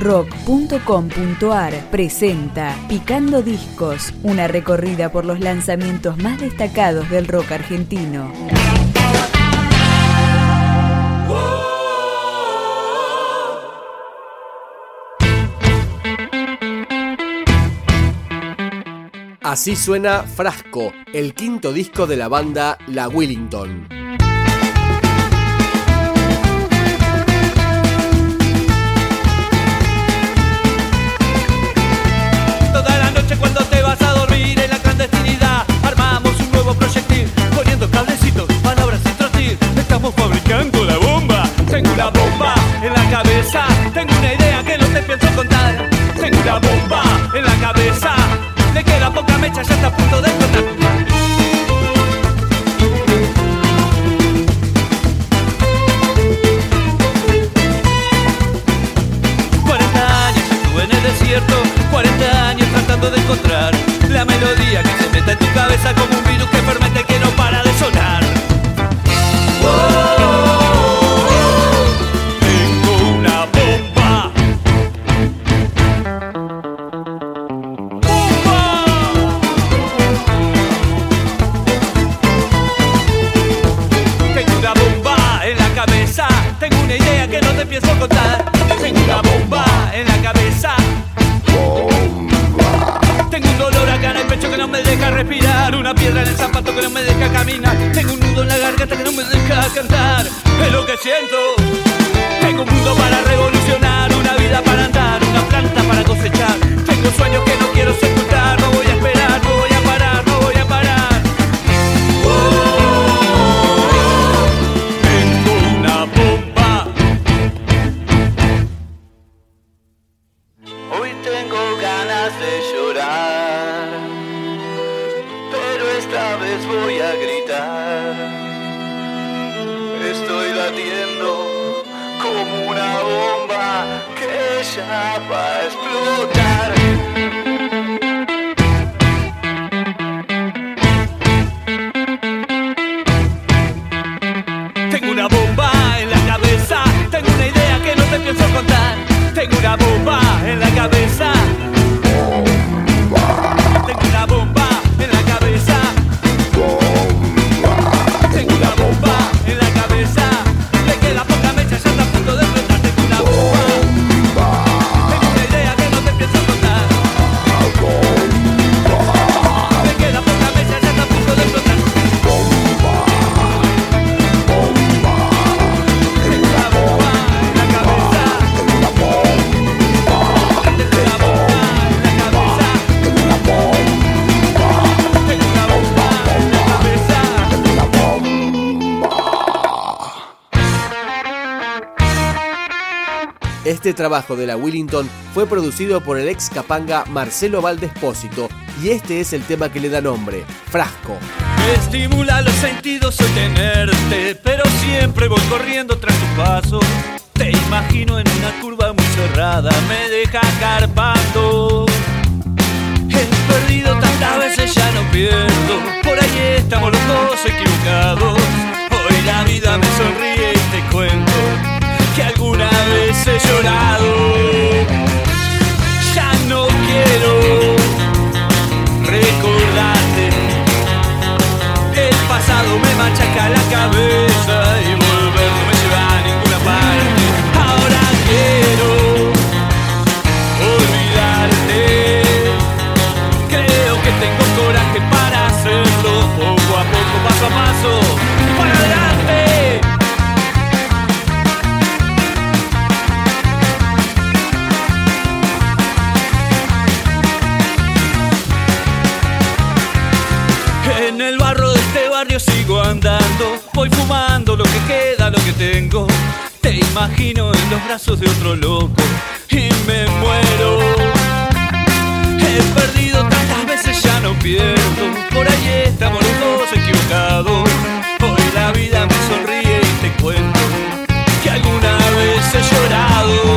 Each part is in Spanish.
rock.com.ar presenta Picando Discos, una recorrida por los lanzamientos más destacados del rock argentino. Así suena Frasco, el quinto disco de la banda La Willington. Tengo un dolor acá en el pecho que no me deja respirar. Una piedra en el zapato que no me deja caminar. Tengo un nudo en la garganta que no me deja cantar. Es lo que siento. Tengo un mundo para revolucionar Una vida para andar, una planta para cosechar. Tengo sueños que no quiero sepultar No voy a esperar, Este trabajo de la Willington fue producido por el ex capanga Marcelo Valdespósito y este es el tema que le da nombre, Frasco. Me estimula los sentidos hoy tenerte, pero siempre voy corriendo tras tu paso. Te imagino en una curva muy cerrada, me deja carpando. He perdido tantas veces, ya no pierdo. Por ahí estamos los dos equivocados. Hoy la vida me sonríe y te cuento he llorado. Ya no quiero recordarte. El pasado me machaca la cabeza andando, voy fumando lo que queda, lo que tengo. Te imagino en los brazos de otro loco y me muero. He perdido tantas veces, ya no pierdo. Por ahí estamos los dos equivocados. Hoy la vida me sonríe y te cuento que alguna vez he llorado.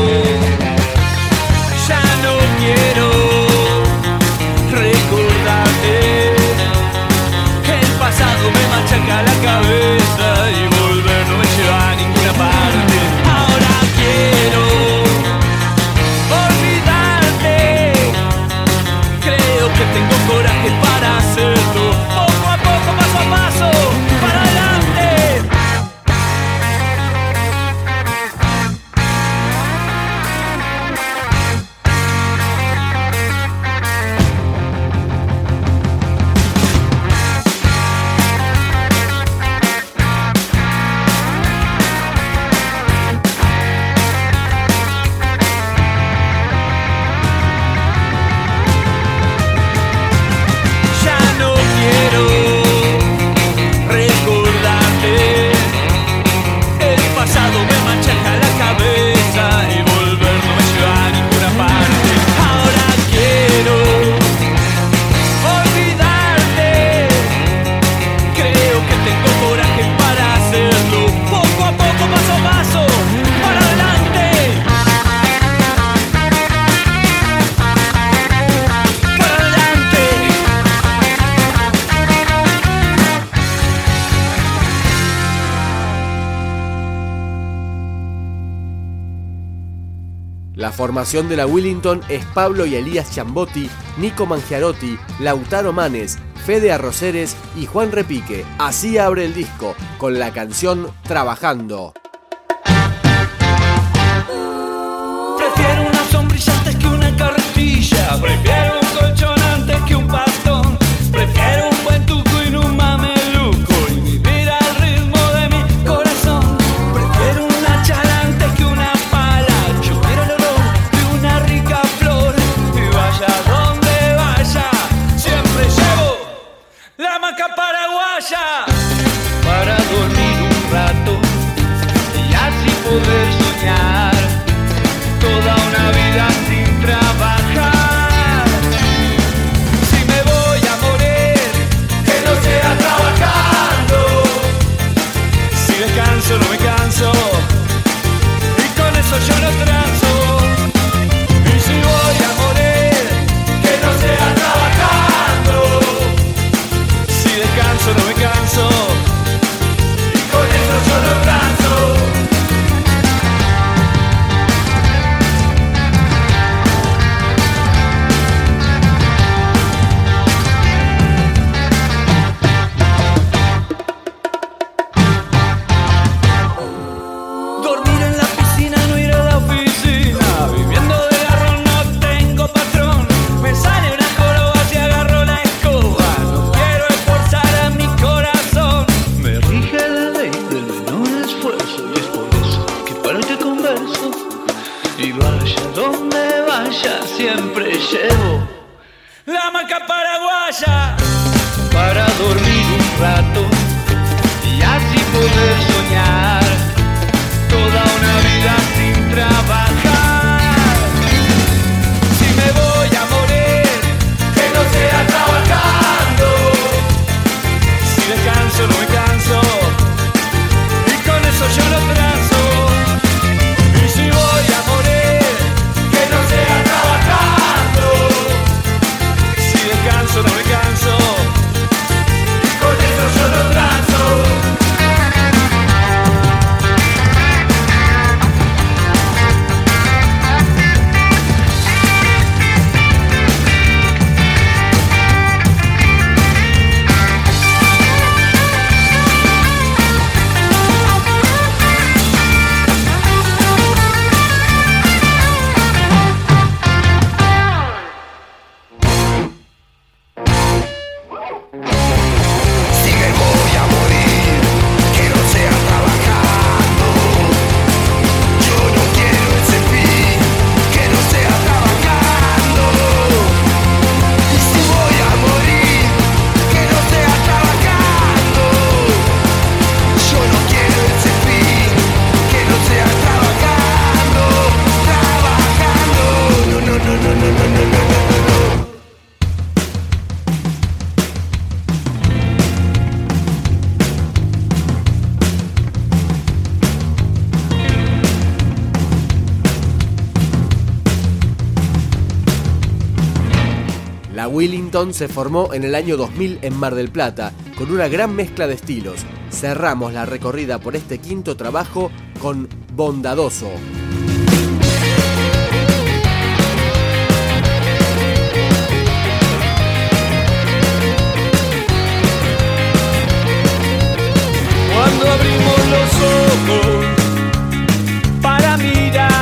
Formación de la Willington es Pablo y Elías Chambotti, Nico Mangiarotti, Lautaro Manes, Fede Arroceres y Juan Repique. Así abre el disco, con la canción Trabajando. Prefiero una sombrilla antes que una carretilla. Prefiero banca paraguaia. Se formó en el año 2000 en Mar del Plata, con una gran mezcla de estilos. Cerramos la recorrida por este quinto trabajo con Bondadoso. Cuando abrimos los ojos para mirar,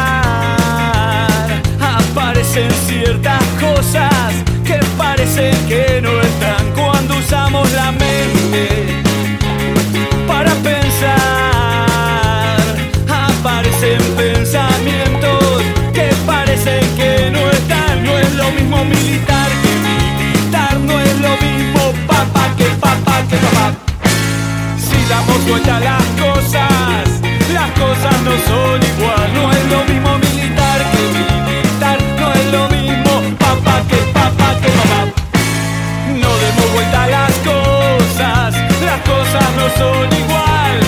aparecen ciertas cosas que que no están cuando usamos la mente para pensar. Aparecen pensamientos que parecen que no están. No es lo mismo militar que militar, no es lo mismo papá que papá que papá. Si damos vuelta a las cosas, las cosas no son igual. No es lo mismo militar que militar, demos vuelta las cosas, las cosas no son igual.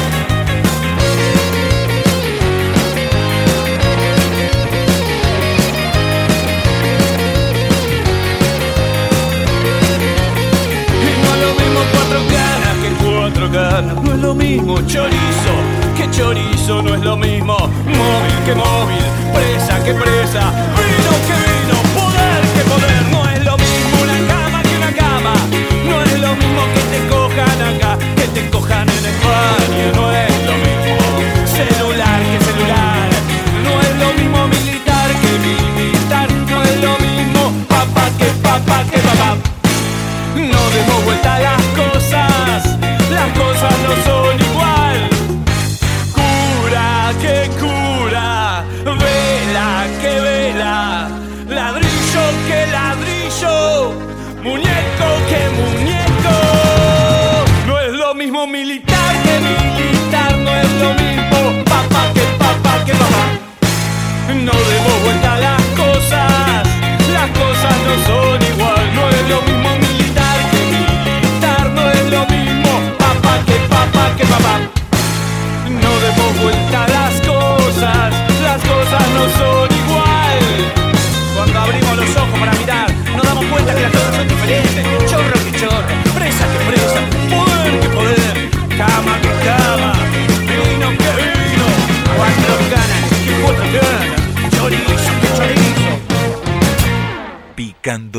Y no es lo mismo cuatro caras que cuatro caras. No es lo mismo chorizo que chorizo. No es lo mismo móvil que móvil. Presa que presa, vino que vino, militar,